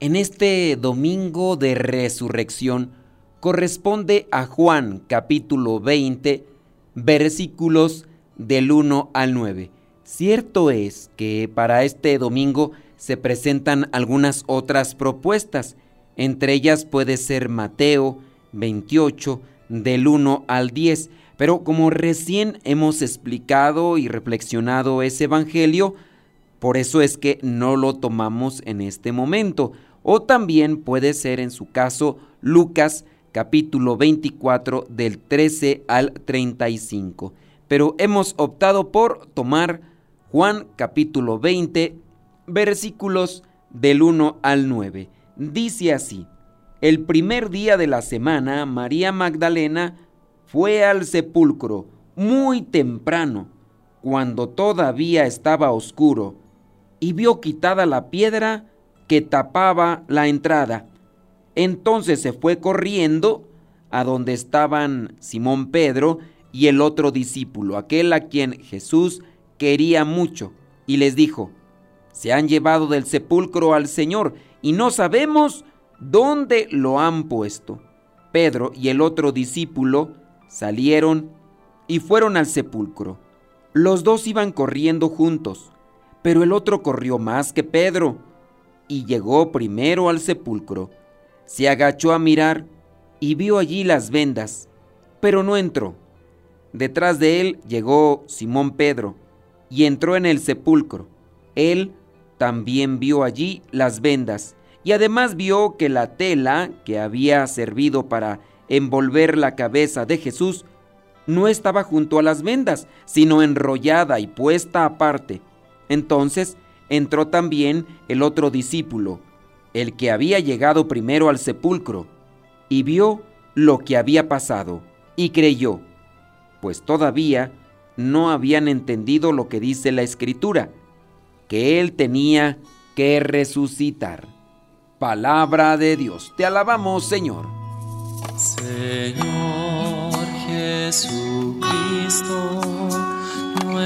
en este domingo de resurrección corresponde a Juan capítulo 20 versículos del 1 al 9. Cierto es que para este domingo se presentan algunas otras propuestas, entre ellas puede ser Mateo 28 del 1 al 10, pero como recién hemos explicado y reflexionado ese Evangelio, por eso es que no lo tomamos en este momento. O también puede ser en su caso Lucas capítulo 24 del 13 al 35. Pero hemos optado por tomar Juan capítulo 20 versículos del 1 al 9. Dice así, el primer día de la semana María Magdalena fue al sepulcro muy temprano, cuando todavía estaba oscuro, y vio quitada la piedra que tapaba la entrada. Entonces se fue corriendo a donde estaban Simón Pedro y el otro discípulo, aquel a quien Jesús quería mucho, y les dijo, se han llevado del sepulcro al Señor y no sabemos dónde lo han puesto. Pedro y el otro discípulo salieron y fueron al sepulcro. Los dos iban corriendo juntos, pero el otro corrió más que Pedro y llegó primero al sepulcro. Se agachó a mirar y vio allí las vendas, pero no entró. Detrás de él llegó Simón Pedro y entró en el sepulcro. Él también vio allí las vendas y además vio que la tela que había servido para envolver la cabeza de Jesús no estaba junto a las vendas, sino enrollada y puesta aparte. Entonces entró también el otro discípulo, el que había llegado primero al sepulcro, y vio lo que había pasado, y creyó, pues todavía no habían entendido lo que dice la escritura, que él tenía que resucitar. Palabra de Dios, te alabamos Señor. Señor Jesucristo,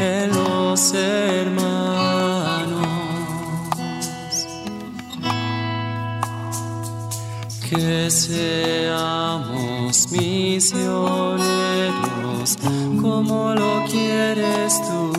en los hermanos. Que seamos misioneros como lo quieres tú,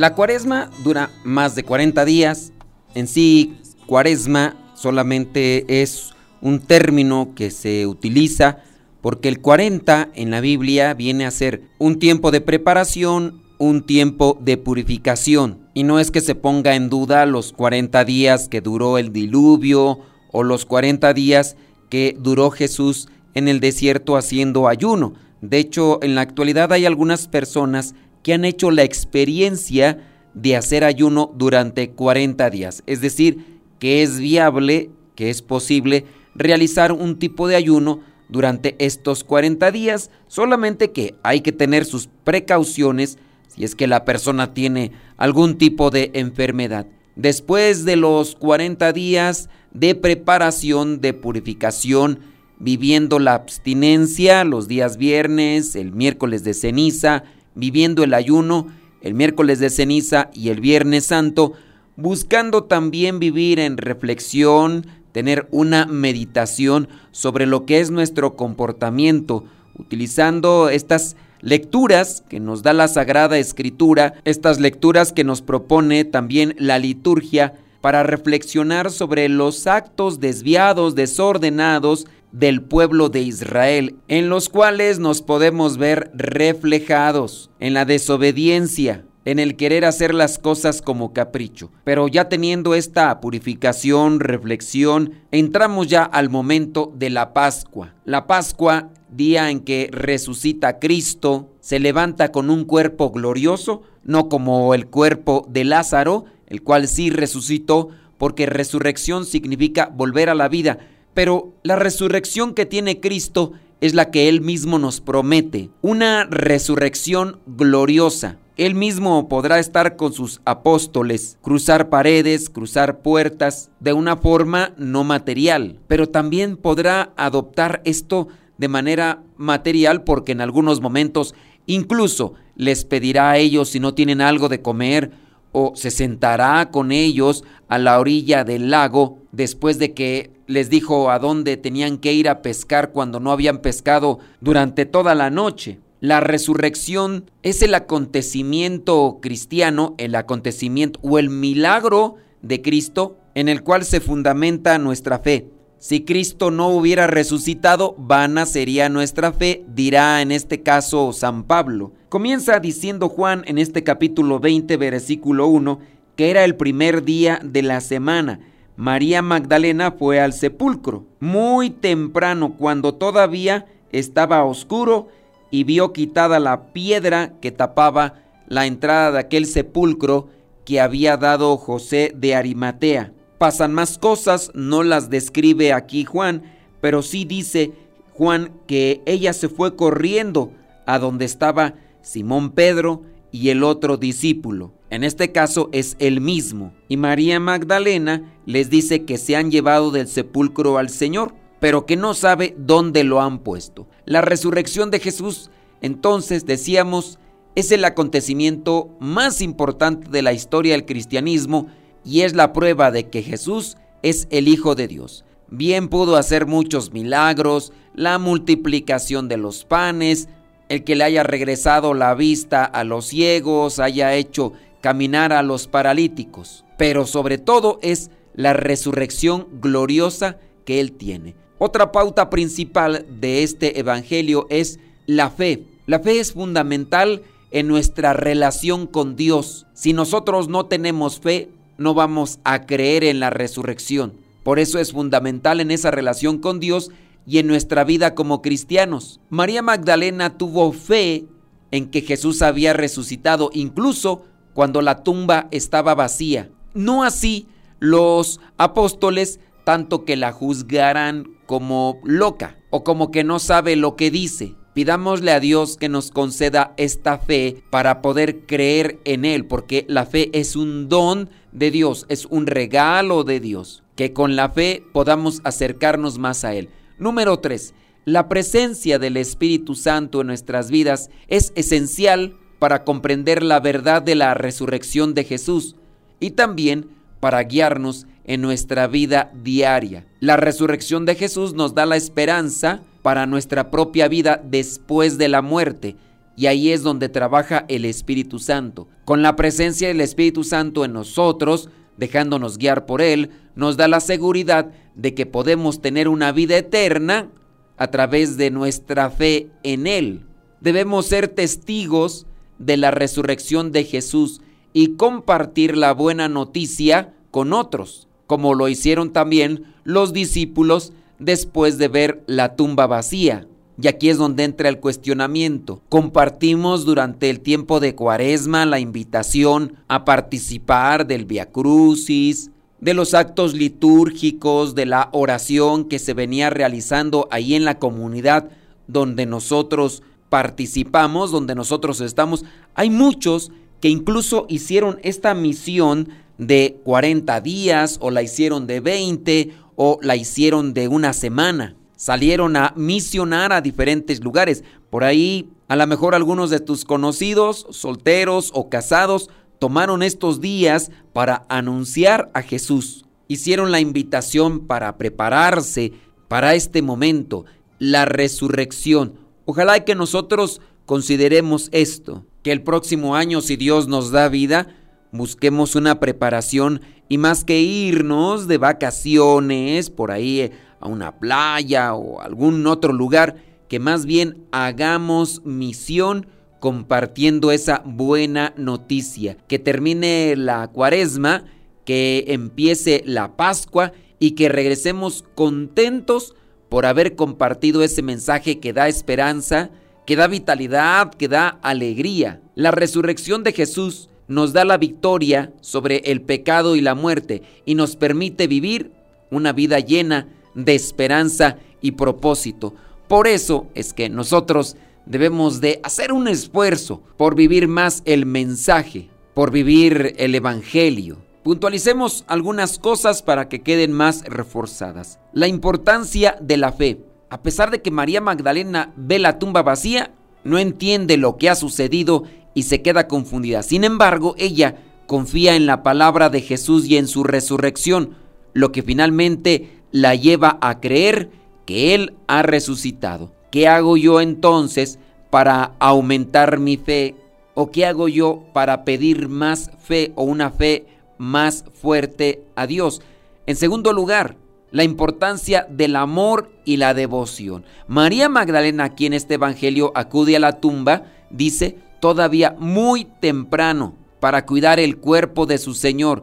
La cuaresma dura más de 40 días. En sí, cuaresma solamente es un término que se utiliza porque el 40 en la Biblia viene a ser un tiempo de preparación, un tiempo de purificación. Y no es que se ponga en duda los 40 días que duró el diluvio o los 40 días que duró Jesús en el desierto haciendo ayuno. De hecho, en la actualidad hay algunas personas que han hecho la experiencia de hacer ayuno durante 40 días. Es decir, que es viable, que es posible realizar un tipo de ayuno durante estos 40 días, solamente que hay que tener sus precauciones si es que la persona tiene algún tipo de enfermedad. Después de los 40 días de preparación, de purificación, viviendo la abstinencia los días viernes, el miércoles de ceniza, viviendo el ayuno, el miércoles de ceniza y el viernes santo, buscando también vivir en reflexión, tener una meditación sobre lo que es nuestro comportamiento, utilizando estas lecturas que nos da la Sagrada Escritura, estas lecturas que nos propone también la liturgia para reflexionar sobre los actos desviados, desordenados del pueblo de Israel, en los cuales nos podemos ver reflejados en la desobediencia, en el querer hacer las cosas como capricho. Pero ya teniendo esta purificación, reflexión, entramos ya al momento de la Pascua. La Pascua, día en que resucita Cristo, se levanta con un cuerpo glorioso, no como el cuerpo de Lázaro, el cual sí resucitó, porque resurrección significa volver a la vida, pero la resurrección que tiene Cristo es la que Él mismo nos promete, una resurrección gloriosa. Él mismo podrá estar con sus apóstoles, cruzar paredes, cruzar puertas, de una forma no material, pero también podrá adoptar esto de manera material porque en algunos momentos incluso les pedirá a ellos si no tienen algo de comer o se sentará con ellos a la orilla del lago después de que les dijo a dónde tenían que ir a pescar cuando no habían pescado durante toda la noche. La resurrección es el acontecimiento cristiano, el acontecimiento o el milagro de Cristo en el cual se fundamenta nuestra fe. Si Cristo no hubiera resucitado, vana sería nuestra fe, dirá en este caso San Pablo. Comienza diciendo Juan en este capítulo 20, versículo 1, que era el primer día de la semana. María Magdalena fue al sepulcro muy temprano, cuando todavía estaba oscuro, y vio quitada la piedra que tapaba la entrada de aquel sepulcro que había dado José de Arimatea pasan más cosas, no las describe aquí Juan, pero sí dice Juan que ella se fue corriendo a donde estaba Simón Pedro y el otro discípulo. En este caso es el mismo. Y María Magdalena les dice que se han llevado del sepulcro al Señor, pero que no sabe dónde lo han puesto. La resurrección de Jesús, entonces decíamos, es el acontecimiento más importante de la historia del cristianismo y es la prueba de que Jesús es el Hijo de Dios. Bien pudo hacer muchos milagros, la multiplicación de los panes, el que le haya regresado la vista a los ciegos, haya hecho caminar a los paralíticos, pero sobre todo es la resurrección gloriosa que Él tiene. Otra pauta principal de este Evangelio es la fe. La fe es fundamental en nuestra relación con Dios. Si nosotros no tenemos fe, no vamos a creer en la resurrección. Por eso es fundamental en esa relación con Dios y en nuestra vida como cristianos. María Magdalena tuvo fe en que Jesús había resucitado, incluso cuando la tumba estaba vacía. No así los apóstoles, tanto que la juzgaran como loca o como que no sabe lo que dice. Pidámosle a Dios que nos conceda esta fe para poder creer en Él, porque la fe es un don de Dios, es un regalo de Dios, que con la fe podamos acercarnos más a Él. Número 3. La presencia del Espíritu Santo en nuestras vidas es esencial para comprender la verdad de la resurrección de Jesús y también para guiarnos en nuestra vida diaria. La resurrección de Jesús nos da la esperanza para nuestra propia vida después de la muerte. Y ahí es donde trabaja el Espíritu Santo. Con la presencia del Espíritu Santo en nosotros, dejándonos guiar por Él, nos da la seguridad de que podemos tener una vida eterna a través de nuestra fe en Él. Debemos ser testigos de la resurrección de Jesús y compartir la buena noticia con otros, como lo hicieron también los discípulos después de ver la tumba vacía. Y aquí es donde entra el cuestionamiento. Compartimos durante el tiempo de Cuaresma la invitación a participar del Via Crucis, de los actos litúrgicos, de la oración que se venía realizando ahí en la comunidad donde nosotros participamos, donde nosotros estamos. Hay muchos que incluso hicieron esta misión de 40 días o la hicieron de 20 o la hicieron de una semana. Salieron a misionar a diferentes lugares. Por ahí, a lo mejor algunos de tus conocidos, solteros o casados, tomaron estos días para anunciar a Jesús. Hicieron la invitación para prepararse para este momento, la resurrección. Ojalá que nosotros consideremos esto, que el próximo año, si Dios nos da vida, busquemos una preparación y más que irnos de vacaciones por ahí a una playa o algún otro lugar, que más bien hagamos misión compartiendo esa buena noticia, que termine la cuaresma, que empiece la Pascua y que regresemos contentos por haber compartido ese mensaje que da esperanza, que da vitalidad, que da alegría. La resurrección de Jesús nos da la victoria sobre el pecado y la muerte y nos permite vivir una vida llena de esperanza y propósito. Por eso es que nosotros debemos de hacer un esfuerzo por vivir más el mensaje, por vivir el Evangelio. Puntualicemos algunas cosas para que queden más reforzadas. La importancia de la fe. A pesar de que María Magdalena ve la tumba vacía, no entiende lo que ha sucedido y se queda confundida. Sin embargo, ella confía en la palabra de Jesús y en su resurrección, lo que finalmente la lleva a creer que Él ha resucitado. ¿Qué hago yo entonces para aumentar mi fe? ¿O qué hago yo para pedir más fe o una fe más fuerte a Dios? En segundo lugar, la importancia del amor y la devoción. María Magdalena, aquí en este Evangelio acude a la tumba, dice, todavía muy temprano para cuidar el cuerpo de su Señor.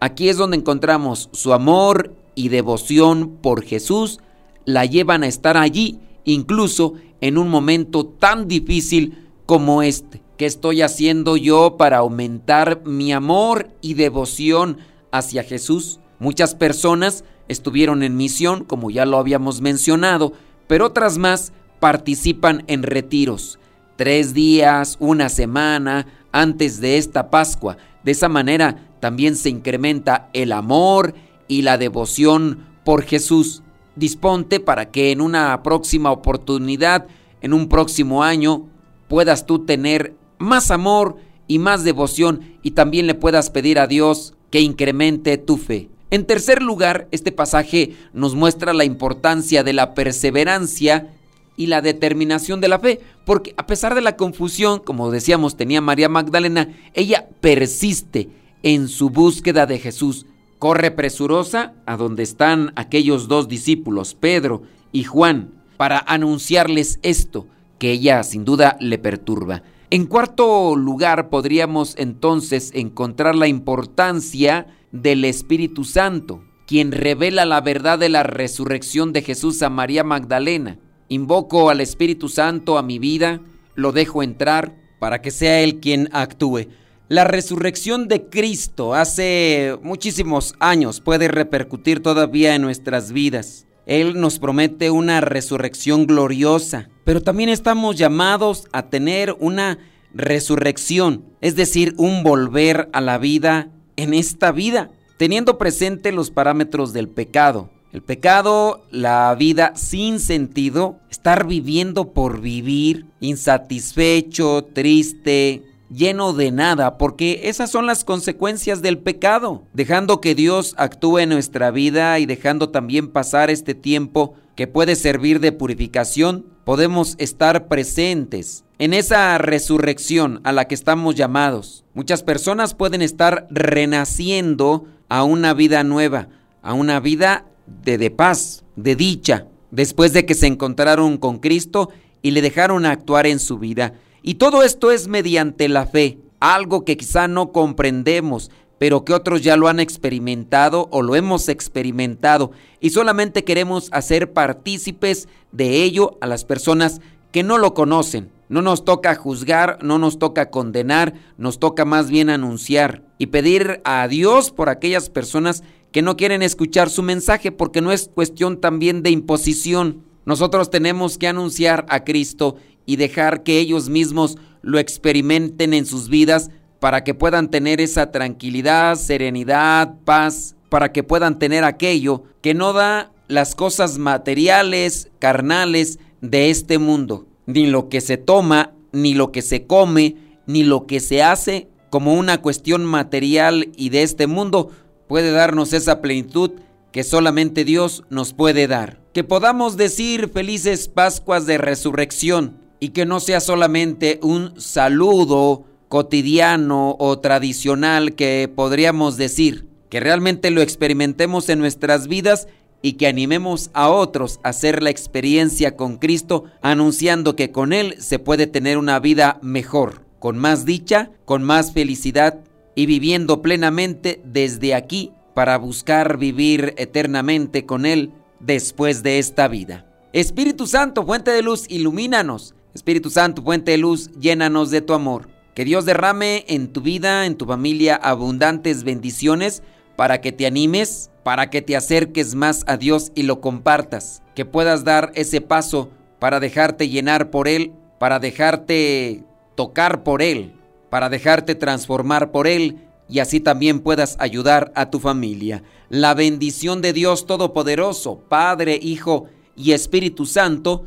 Aquí es donde encontramos su amor y devoción por Jesús, la llevan a estar allí incluso en un momento tan difícil como este. ¿Qué estoy haciendo yo para aumentar mi amor y devoción hacia Jesús? Muchas personas estuvieron en misión, como ya lo habíamos mencionado, pero otras más participan en retiros. Tres días, una semana antes de esta Pascua. De esa manera también se incrementa el amor y la devoción por Jesús disponte para que en una próxima oportunidad, en un próximo año, puedas tú tener más amor y más devoción y también le puedas pedir a Dios que incremente tu fe. En tercer lugar, este pasaje nos muestra la importancia de la perseverancia y la determinación de la fe, porque a pesar de la confusión, como decíamos, tenía María Magdalena, ella persiste en su búsqueda de Jesús corre presurosa a donde están aquellos dos discípulos, Pedro y Juan, para anunciarles esto, que ella sin duda le perturba. En cuarto lugar, podríamos entonces encontrar la importancia del Espíritu Santo, quien revela la verdad de la resurrección de Jesús a María Magdalena. Invoco al Espíritu Santo a mi vida, lo dejo entrar para que sea Él quien actúe. La resurrección de Cristo hace muchísimos años puede repercutir todavía en nuestras vidas. Él nos promete una resurrección gloriosa, pero también estamos llamados a tener una resurrección, es decir, un volver a la vida en esta vida, teniendo presente los parámetros del pecado. El pecado, la vida sin sentido, estar viviendo por vivir, insatisfecho, triste, lleno de nada, porque esas son las consecuencias del pecado, dejando que Dios actúe en nuestra vida y dejando también pasar este tiempo que puede servir de purificación, podemos estar presentes en esa resurrección a la que estamos llamados. Muchas personas pueden estar renaciendo a una vida nueva, a una vida de, paz, de dicha, después de que se encontraron con Cristo y le dejaron actuar en su vida. Y todo esto es mediante la fe, algo que quizá no comprendemos, pero que otros ya lo han experimentado o lo hemos experimentado y solamente queremos hacer partícipes de ello a las personas que no lo conocen. No nos toca juzgar, no nos toca condenar, nos toca más bien anunciar y pedir a Dios por aquellas personas que no quieren escuchar su mensaje porque no es cuestión también de imposición. Nosotros tenemos que anunciar a Cristo y dejar que ellos mismos lo experimenten en sus vidas para que puedan tener esa tranquilidad, serenidad, paz, para que puedan tener aquello que no da las cosas materiales, carnales de este mundo, ni lo que se toma, ni lo que se come, ni lo que se hace como una cuestión material y de este mundo puede darnos esa plenitud que solamente Dios nos puede dar. Que podamos decir felices Pascuas de resurrección y que no sea solamente un saludo cotidiano o tradicional que podríamos decir, que realmente lo experimentemos en nuestras vidas y que animemos a otros a hacer la experiencia con Cristo, anunciando que con Él se puede tener una vida mejor, con más dicha, con más felicidad y viviendo plenamente desde aquí para buscar vivir eternamente con Él después de esta vida. Espíritu Santo, fuente de luz, ilumínanos. Espíritu Santo, fuente de luz, llénanos de tu amor. Que Dios derrame en tu vida, en tu familia, abundantes bendiciones para que te animes, para que te acerques más a Dios y lo compartas. Que puedas dar ese paso para dejarte llenar por Él, para dejarte tocar por Él, para dejarte transformar por Él y así también puedas ayudar a tu familia. La bendición de Dios Todopoderoso, Padre, Hijo y Espíritu Santo,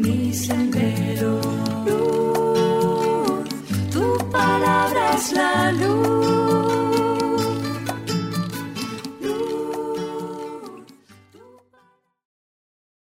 mi sendero. Tu palabra es la luz.